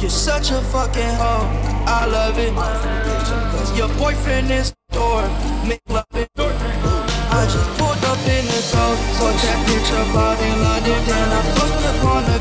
You're such a fucking hoe. I love it. Your boyfriend is door. Make love it. I just pulled up in the door. Fuck that bitch up out in London. Then I fucked on her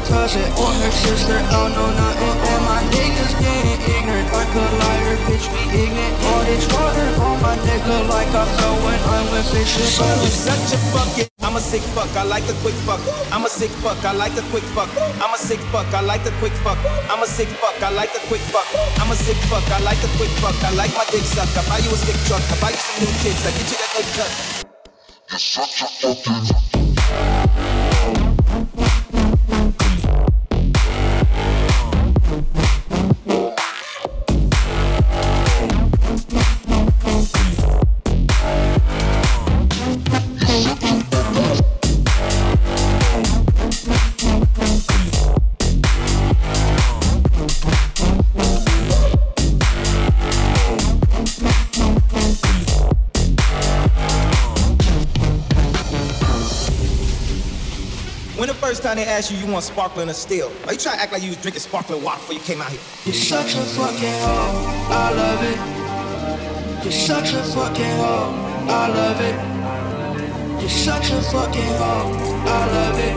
or her sister. I know nothing. And my niggas getting ignorant. Like a liar, bitch, we ignorant. All this water on my look like I fell when I went fishing. So you such a fucking. I'm a sick fuck, I like a quick fuck. I'm a sick fuck, I like a quick fuck. I'm a sick fuck, I like a quick fuck. I'm a sick fuck, I like a quick fuck. I'm a sick fuck, I like a quick fuck. I like my dick suck. I buy you a sick truck. I buy you some new kids. I get you that good cut. You're such a fucking. When the first time they asked you, you want sparkling or still? Are you trying to act like you was drinking sparkling water before you came out here? You're such a fucking hoe. I love it. You're such a fucking hoe. I love it. You're such a fucking hoe. I love it.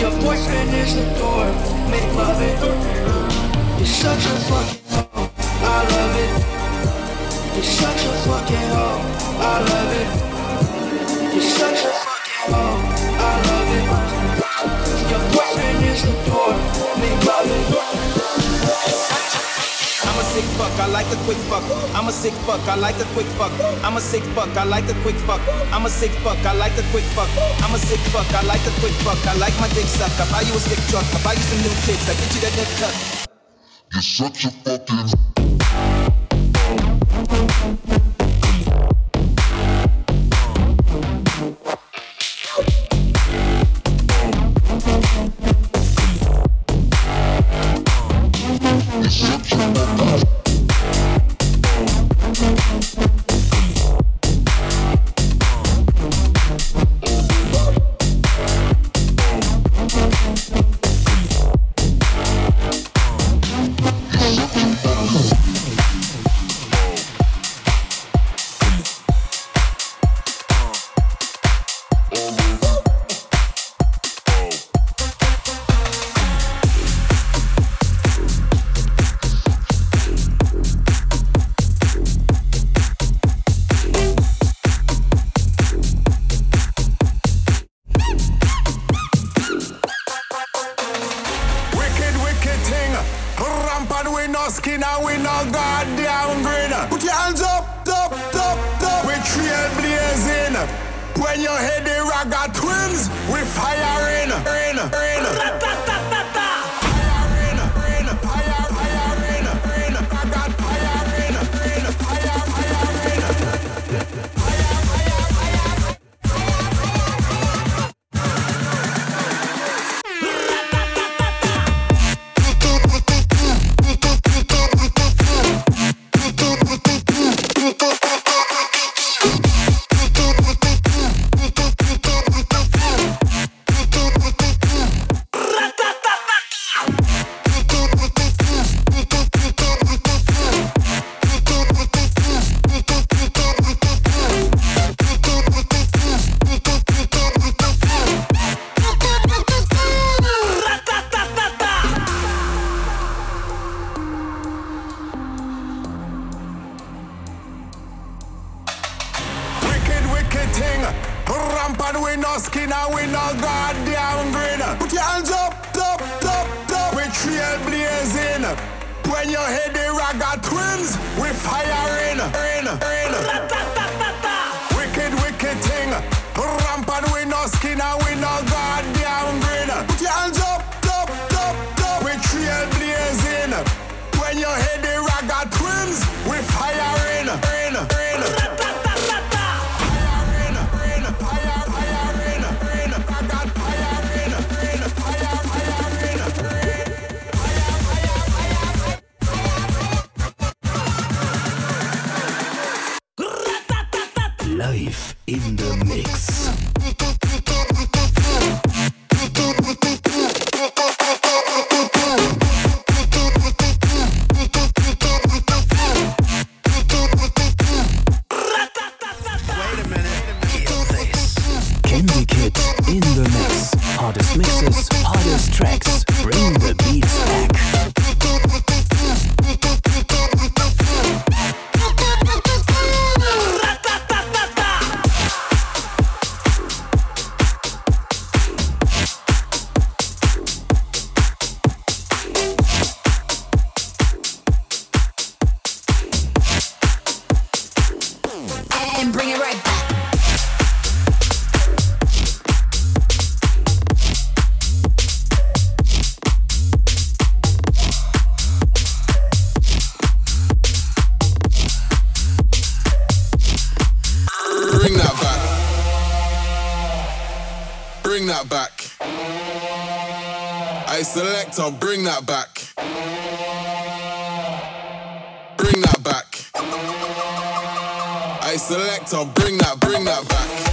Your boyfriend is the door. Make love it. You're such a fucking hoe. I love it. You're such a fucking hoe. I love it. You're such a I'm a sick fuck, I like a quick fuck. I'm a sick fuck, I like a quick fuck. I'm a sick fuck, I like a quick fuck. I'm a sick fuck, I like a quick fuck. I'm a sick fuck, I like a quick fuck. I like my dick suck. I buy you a sick truck. I buy you some new kicks. I get you that good cut. You're such a fucking. Skin and we no goddamn grin. Put your hands up, up, up, up. We trailblazing. When you hear the ragga twins, we firing, in, in,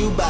you by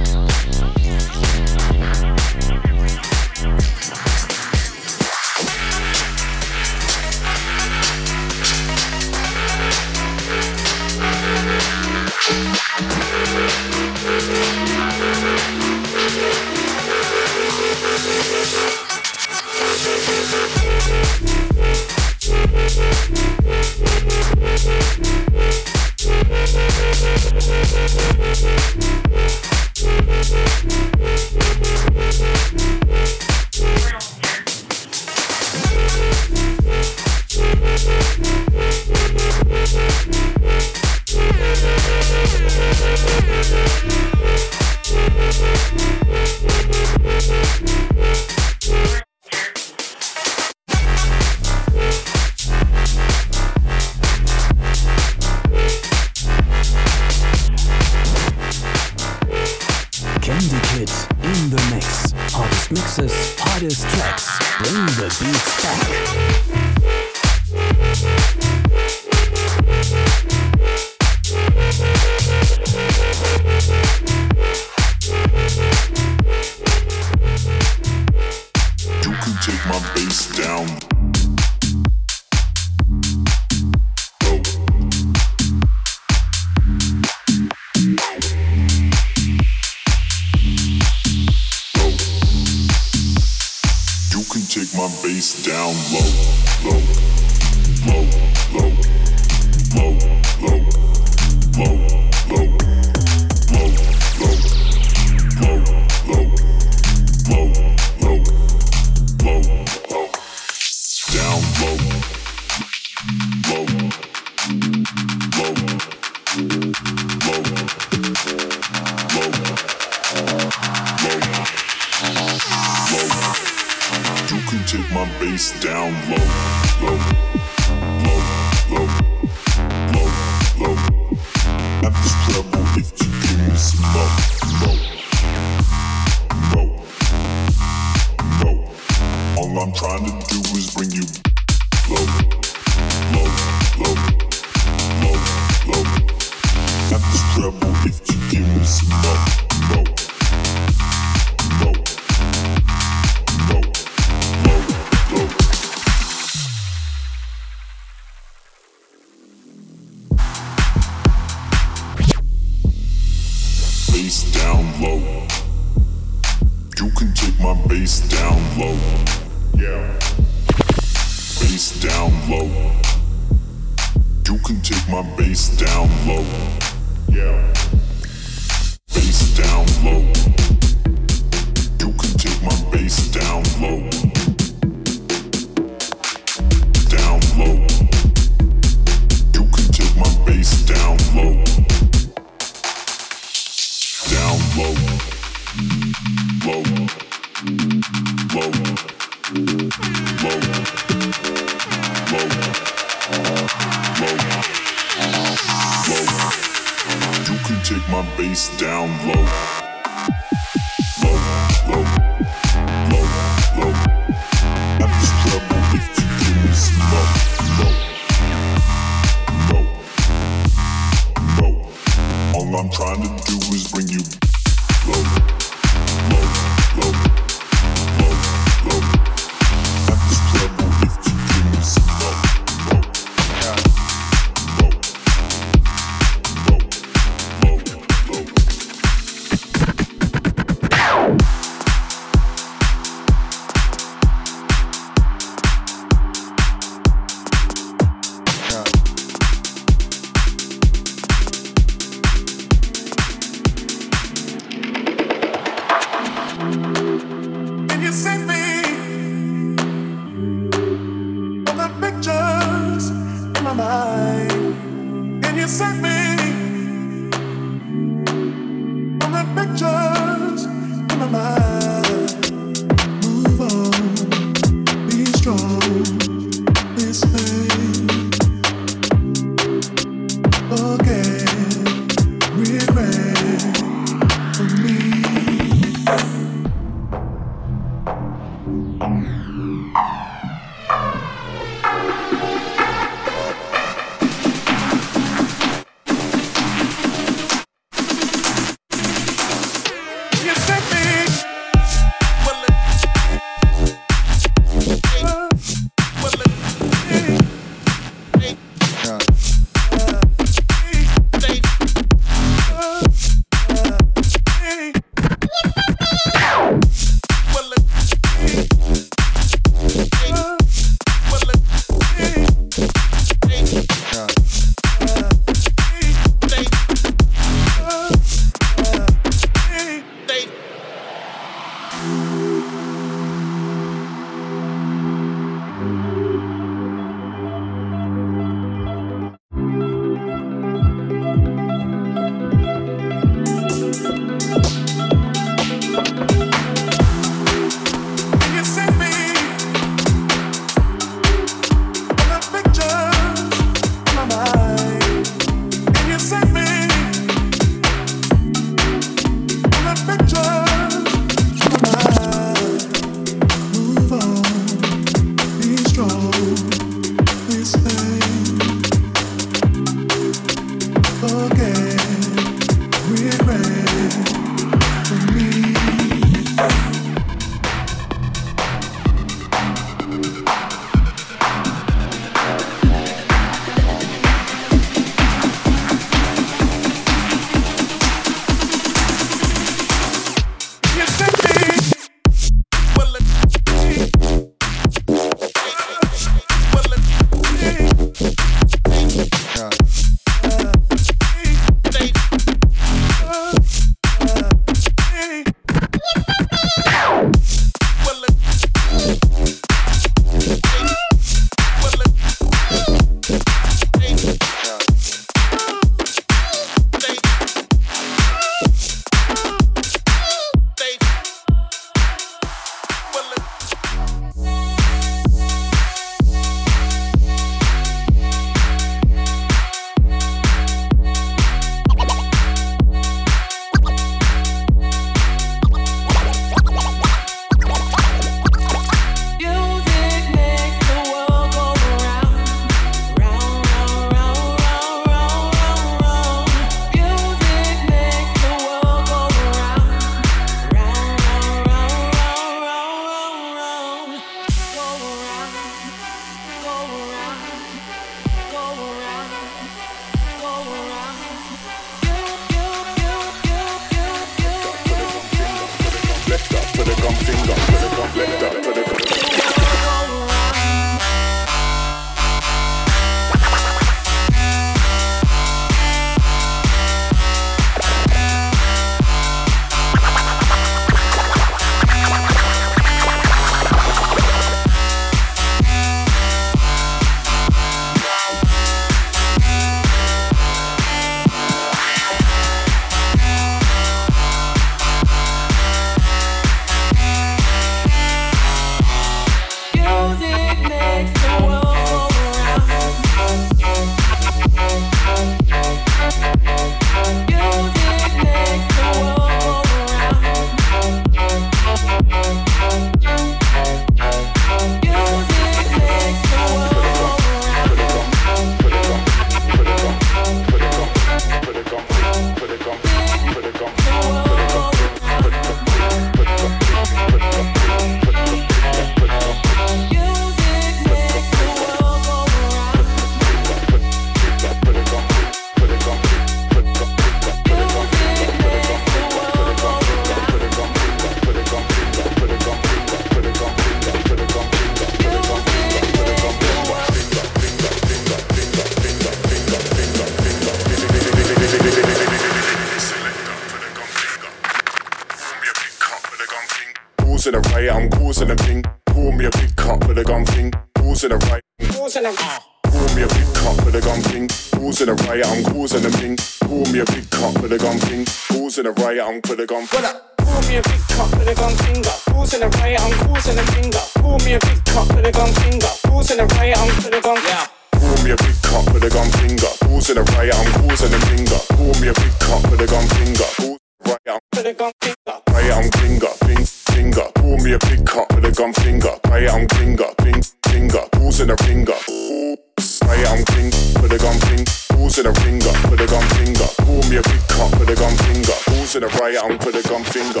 the gun finger. Who's in the right arm for the gun finger.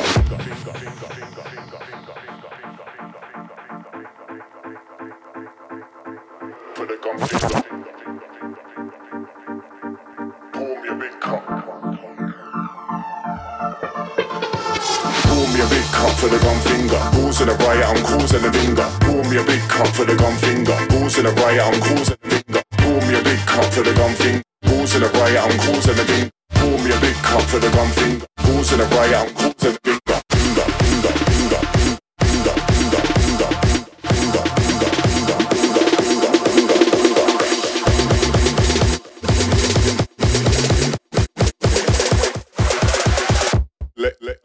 Put the gun finger. Pull me a big cup. Pull me a big cup for the gun finger. Who's to the right arm, causing the finger. Pull me a big cup for the gun finger. Who's to the right arm, causing the finger. Pull me a big cup for the gun finger. Who's to the right arm, causing the finger call me a big cock for the gun thing. Who's in riot, I'm causing a big cunt.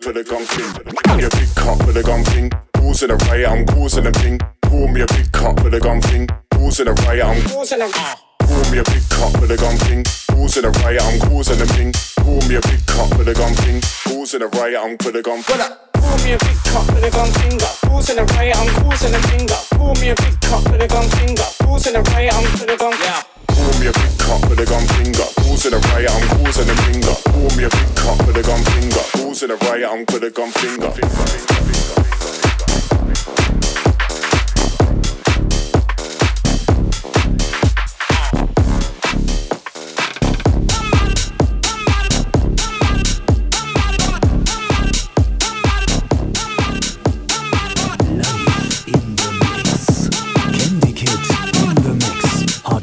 For the gong thing, you're a big cock for the gong thing. Causing a riot, I'm causing a thing. Call me a big cock for the gong thing. Causing a riot, I'm causing a. Pour me a big cup for the gun thing. Causing a riot, I'm causing a thing. Pour me a big cup for the gun thing. Causing a riot, I'm for the gun thing. Pour me a big cup with a gun finger. Causing a riot, I'm causing a finger. Pour me a big cup with a gun finger. Causing a riot, I'm for the gun. Yeah. Pour me a big cup with a gun finger. Causing a riot, I'm causing a finger. Pour me a big cup with a gun finger. Causing a riot, I'm for the gun finger. finger, finger, finger,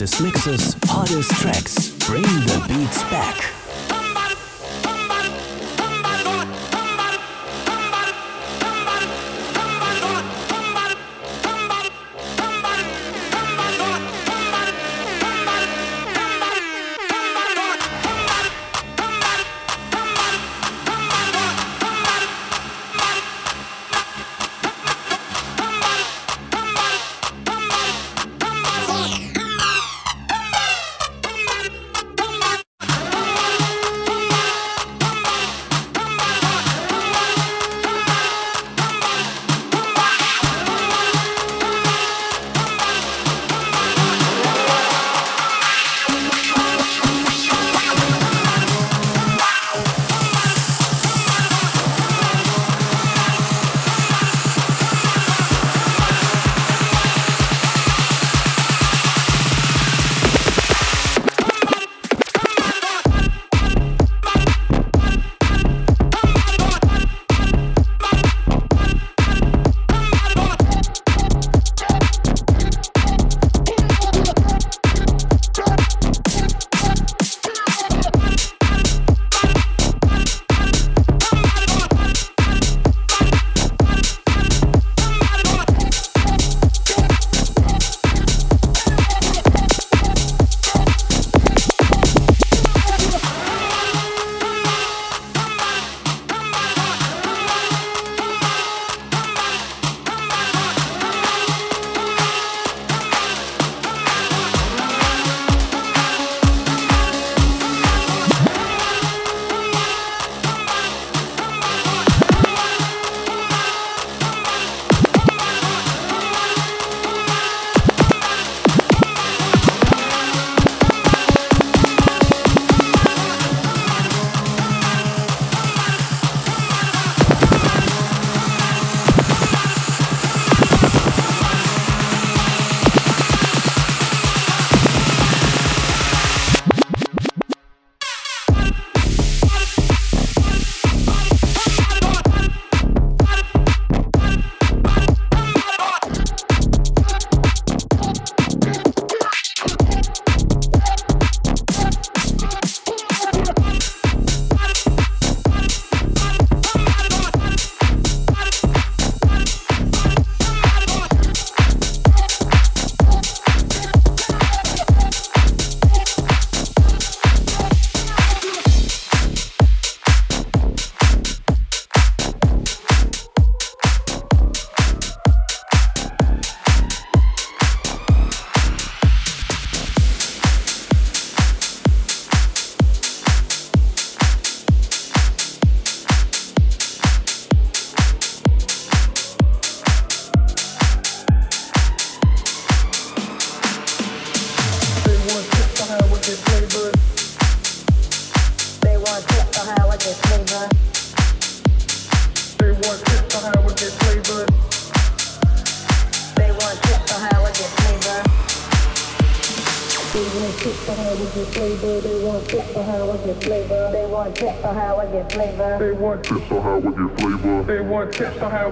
Hardest mixes, hardest tracks. Bring the beats back.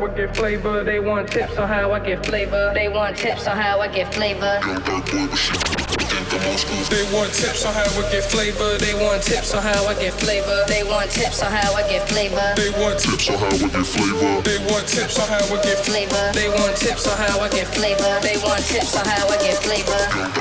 How I get flavor. They want tips on how I get flavor. They want tips on how I get flavor. They want tips on how I get flavor. They want tips on how I get flavor. They want tips on how I get flavor. They want tips on how I get flavor. They want tips on how I get flavor. They want tips on how I get flavor. They want tips on how I get flavor.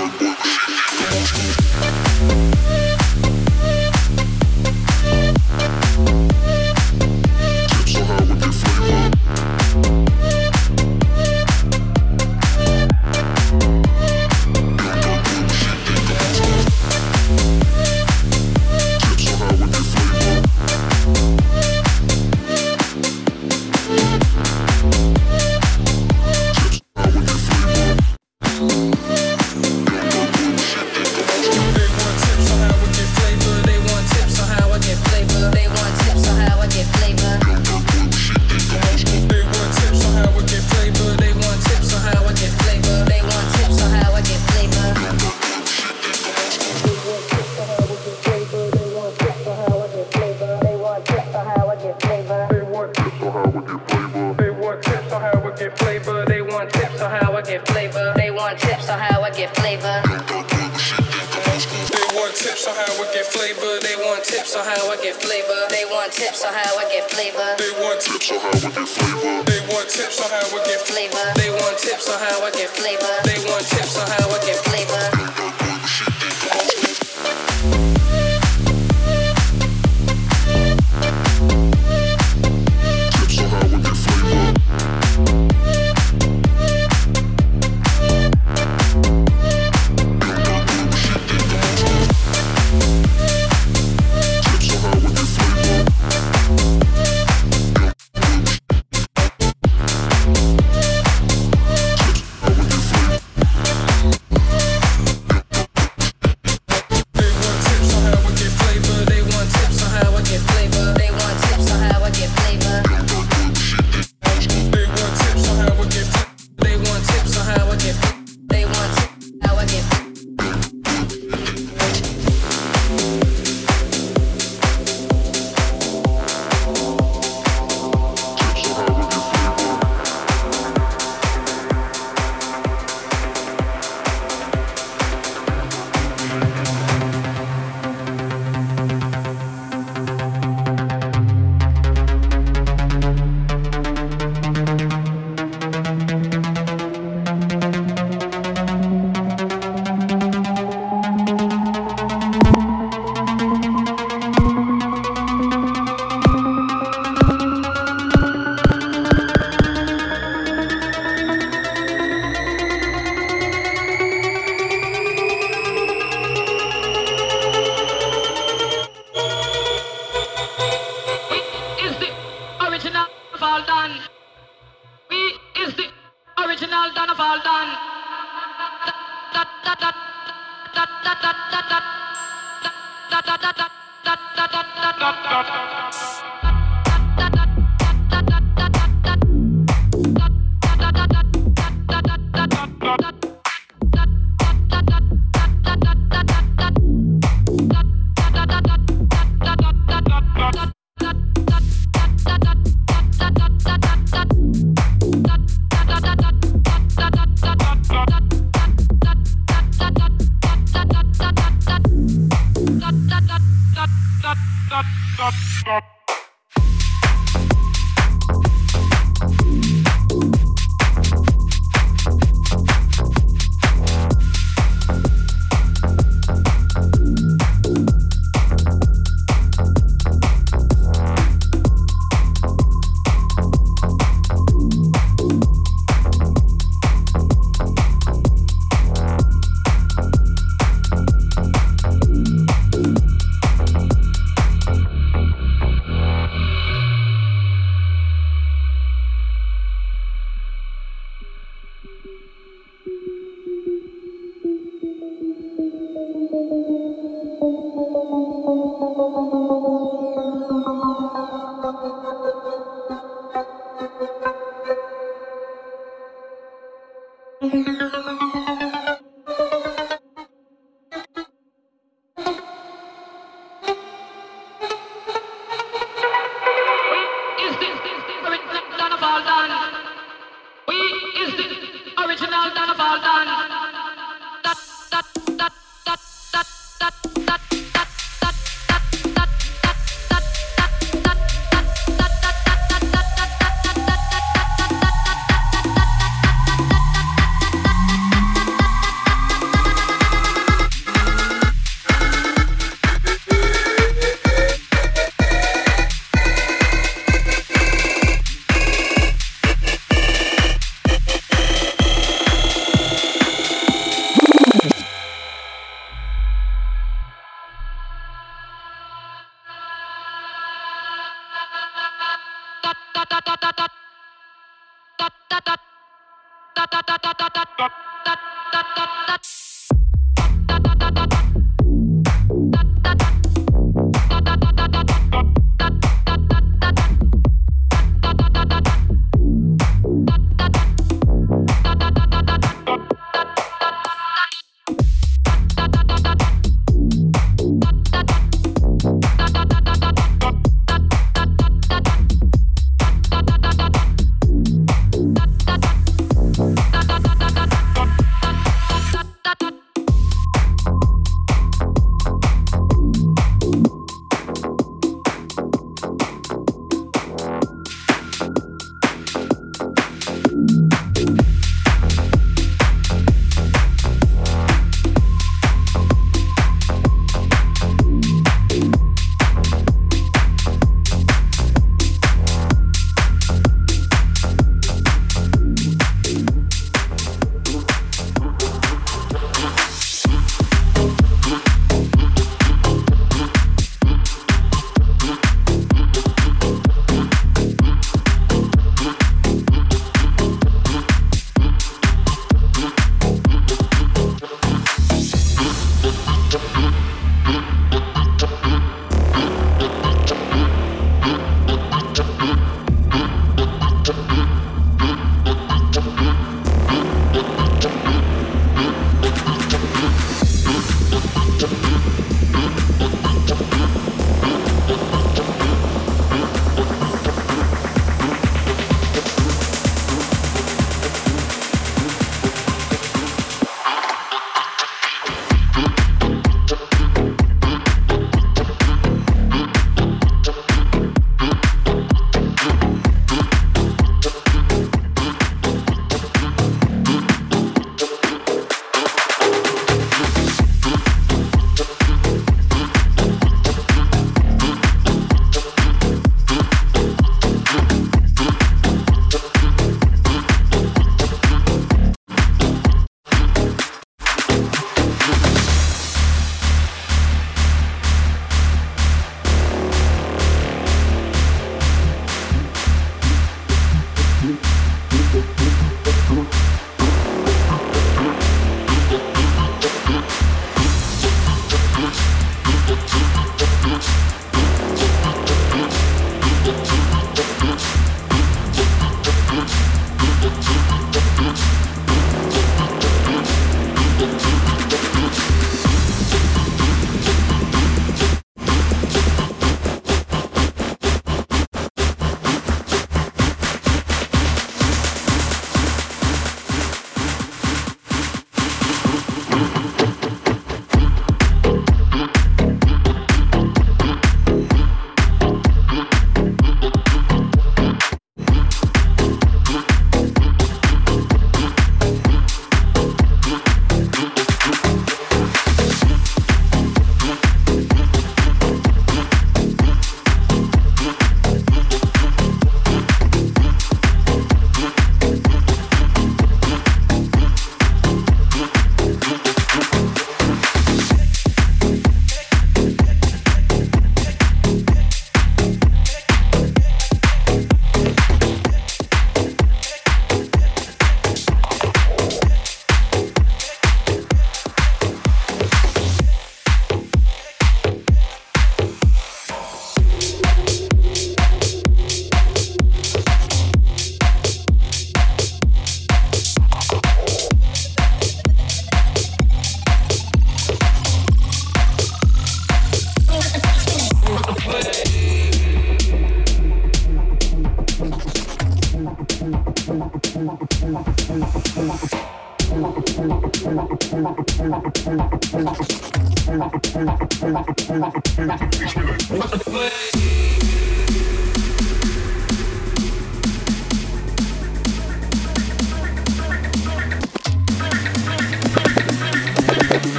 on how I get flavor. They want tips on how I get flavor. They want tips on how I get flavor. They want tips on how I get flavor. They want tips on how I get flavor.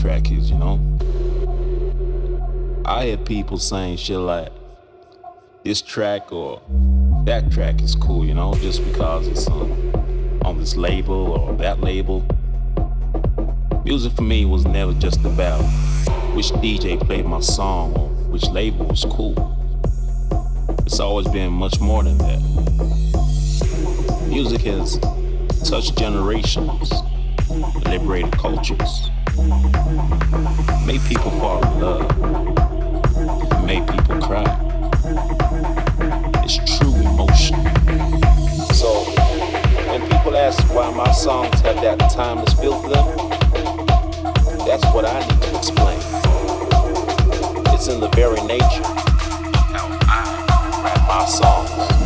Track is, you know? I hear people saying shit like this track or that track is cool, you know, just because it's on, on this label or that label. Music for me was never just about which DJ played my song or which label was cool. It's always been much more than that. Music has touched generations liberated cultures, made people fall in love, made people cry. It's true emotion. So when people ask why my songs have that timeless feel to them, that's what I need to explain. It's in the very nature of how I write my songs.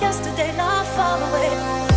Yesterday, not far away.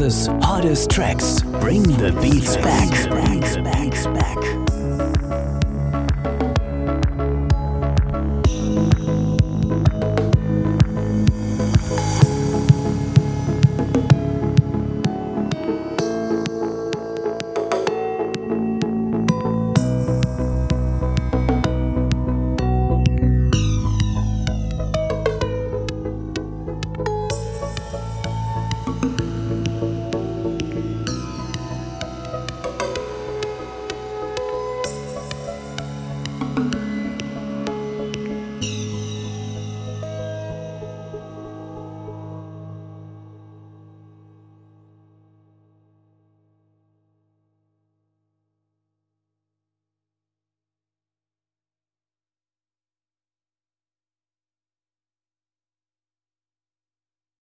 Hardest